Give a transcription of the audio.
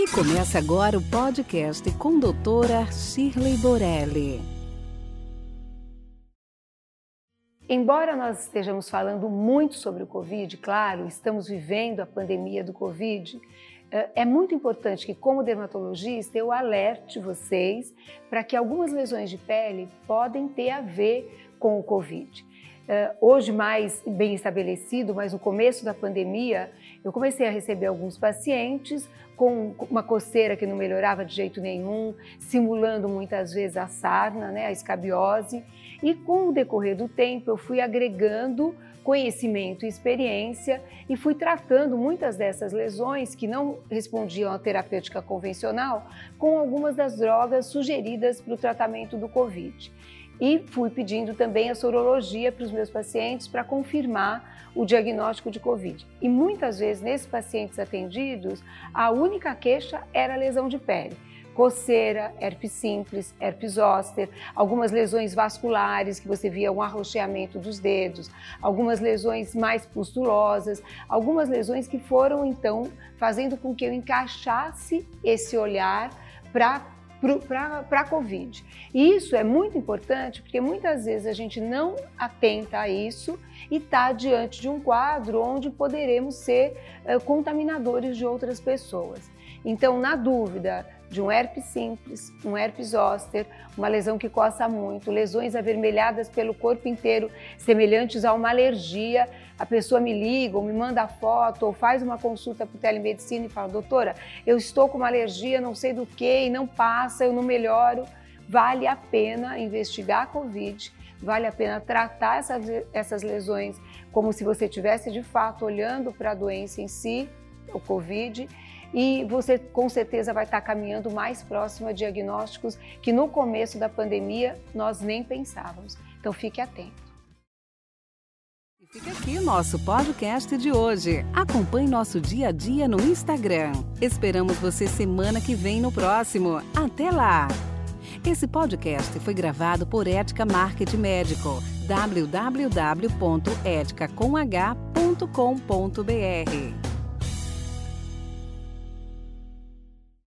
E começa agora o podcast com doutora Shirley Borelli. Embora nós estejamos falando muito sobre o Covid, claro, estamos vivendo a pandemia do Covid, eh, é muito importante que, como dermatologista, eu alerte vocês para que algumas lesões de pele podem ter a ver com o Covid. Eh, hoje mais bem estabelecido, mas no começo da pandemia, eu comecei a receber alguns pacientes com uma coceira que não melhorava de jeito nenhum, simulando muitas vezes a sarna, né, a escabiose. E com o decorrer do tempo, eu fui agregando conhecimento e experiência e fui tratando muitas dessas lesões que não respondiam à terapêutica convencional com algumas das drogas sugeridas para o tratamento do Covid e fui pedindo também a sorologia para os meus pacientes para confirmar o diagnóstico de Covid. E muitas vezes, nesses pacientes atendidos, a única queixa era lesão de pele. Coceira, herpes simples, herpes zoster, algumas lesões vasculares que você via um arroxeamento dos dedos, algumas lesões mais pustulosas, algumas lesões que foram então fazendo com que eu encaixasse esse olhar para para a Covid. E isso é muito importante porque muitas vezes a gente não atenta a isso e está diante de um quadro onde poderemos ser uh, contaminadores de outras pessoas. Então, na dúvida de um herpes simples, um herpes zoster, uma lesão que coça muito, lesões avermelhadas pelo corpo inteiro, semelhantes a uma alergia, a pessoa me liga ou me manda foto ou faz uma consulta para telemedicina e fala, doutora, eu estou com uma alergia, não sei do que, e não passa, eu não melhoro. Vale a pena investigar a Covid, vale a pena tratar essas, essas lesões como se você estivesse de fato olhando para a doença em si, o Covid, e você com certeza vai estar caminhando mais próximo a diagnósticos que no começo da pandemia nós nem pensávamos. Então fique atento. Fica aqui nosso podcast de hoje. Acompanhe nosso dia a dia no Instagram. Esperamos você semana que vem no próximo. Até lá! Esse podcast foi gravado por Ética Marketing Médico. www.eticacomh.com.br